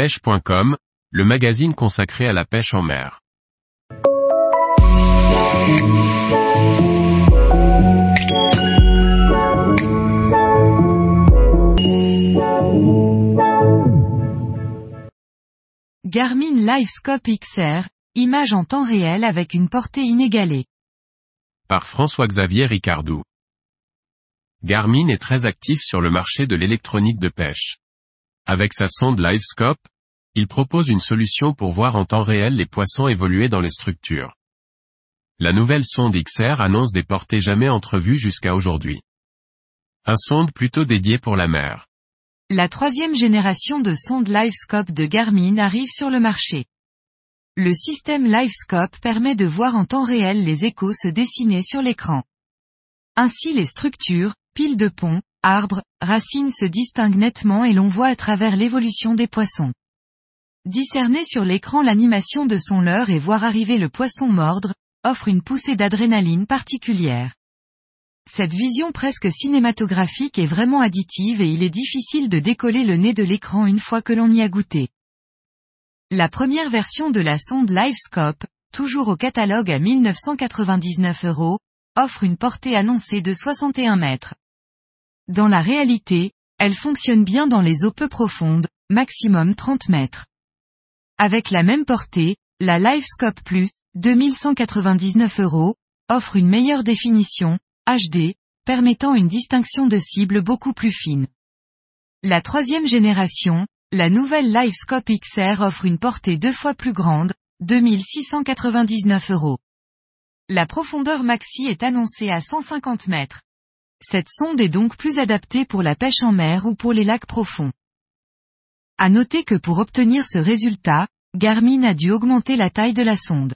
pêche.com, le magazine consacré à la pêche en mer. Garmin LiveScope XR, image en temps réel avec une portée inégalée. Par François-Xavier Ricardou. Garmin est très actif sur le marché de l'électronique de pêche. Avec sa sonde LiveScope, il propose une solution pour voir en temps réel les poissons évoluer dans les structures. La nouvelle sonde XR annonce des portées jamais entrevues jusqu'à aujourd'hui. Un sonde plutôt dédié pour la mer. La troisième génération de sonde LiveScope de Garmin arrive sur le marché. Le système LiveScope permet de voir en temps réel les échos se dessiner sur l'écran. Ainsi les structures, piles de ponts, arbres, racines se distinguent nettement et l'on voit à travers l'évolution des poissons. Discerner sur l'écran l'animation de son leurre et voir arriver le poisson mordre, offre une poussée d'adrénaline particulière. Cette vision presque cinématographique est vraiment additive et il est difficile de décoller le nez de l'écran une fois que l'on y a goûté. La première version de la sonde LiveScope, toujours au catalogue à 1999 euros, offre une portée annoncée de 61 mètres. Dans la réalité, elle fonctionne bien dans les eaux peu profondes, maximum 30 mètres. Avec la même portée, la LiveScope Plus, 2199 euros, offre une meilleure définition, HD, permettant une distinction de cible beaucoup plus fine. La troisième génération, la nouvelle LiveScope XR offre une portée deux fois plus grande, 2699 euros. La profondeur maxi est annoncée à 150 mètres. Cette sonde est donc plus adaptée pour la pêche en mer ou pour les lacs profonds. À noter que pour obtenir ce résultat, Garmin a dû augmenter la taille de la sonde.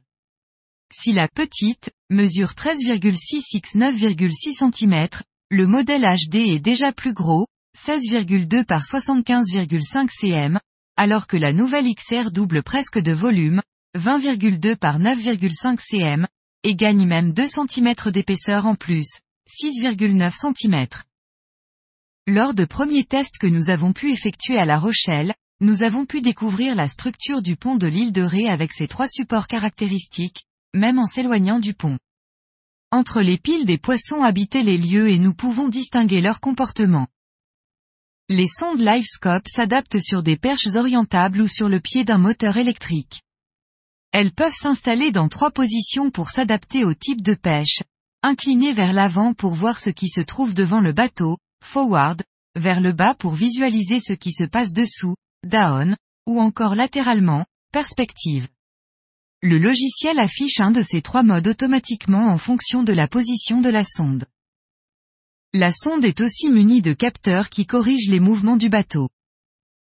Si la petite, mesure 13,6 x 9,6 cm, le modèle HD est déjà plus gros, 16,2 par 75,5 cm, alors que la nouvelle XR double presque de volume, 20,2 par 9,5 cm, et gagne même 2 cm d'épaisseur en plus, 6,9 cm. Lors de premiers tests que nous avons pu effectuer à La Rochelle, nous avons pu découvrir la structure du pont de l'île de Ré avec ses trois supports caractéristiques, même en s'éloignant du pont. Entre les piles des poissons habitaient les lieux et nous pouvons distinguer leur comportement. Les sondes LiveScope s'adaptent sur des perches orientables ou sur le pied d'un moteur électrique. Elles peuvent s'installer dans trois positions pour s'adapter au type de pêche, inclinées vers l'avant pour voir ce qui se trouve devant le bateau, forward, vers le bas pour visualiser ce qui se passe dessous, down, ou encore latéralement, perspective. Le logiciel affiche un de ces trois modes automatiquement en fonction de la position de la sonde. La sonde est aussi munie de capteurs qui corrigent les mouvements du bateau.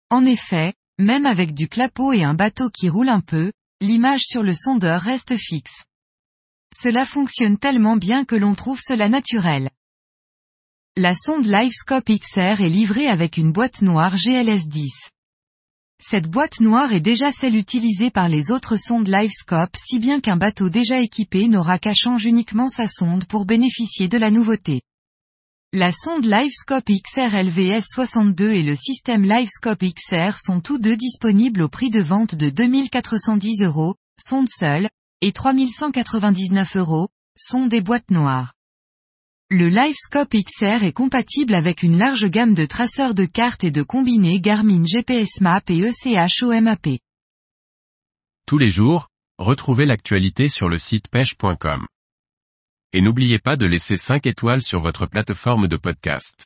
En effet, même avec du clapot et un bateau qui roule un peu, l'image sur le sondeur reste fixe. Cela fonctionne tellement bien que l'on trouve cela naturel. La sonde LiveScope XR est livrée avec une boîte noire GLS10. Cette boîte noire est déjà celle utilisée par les autres sondes LiveScope si bien qu'un bateau déjà équipé n'aura qu'à changer uniquement sa sonde pour bénéficier de la nouveauté. La sonde LiveScope XR LVS 62 et le système LiveScope XR sont tous deux disponibles au prix de vente de 2410 euros, sonde seule, et 3199 euros, sont des boîtes noires. Le LiveScope XR est compatible avec une large gamme de traceurs de cartes et de combinés Garmin GPS Map et ECH OMAP. Tous les jours, retrouvez l'actualité sur le site pêche.com. Et n'oubliez pas de laisser 5 étoiles sur votre plateforme de podcast.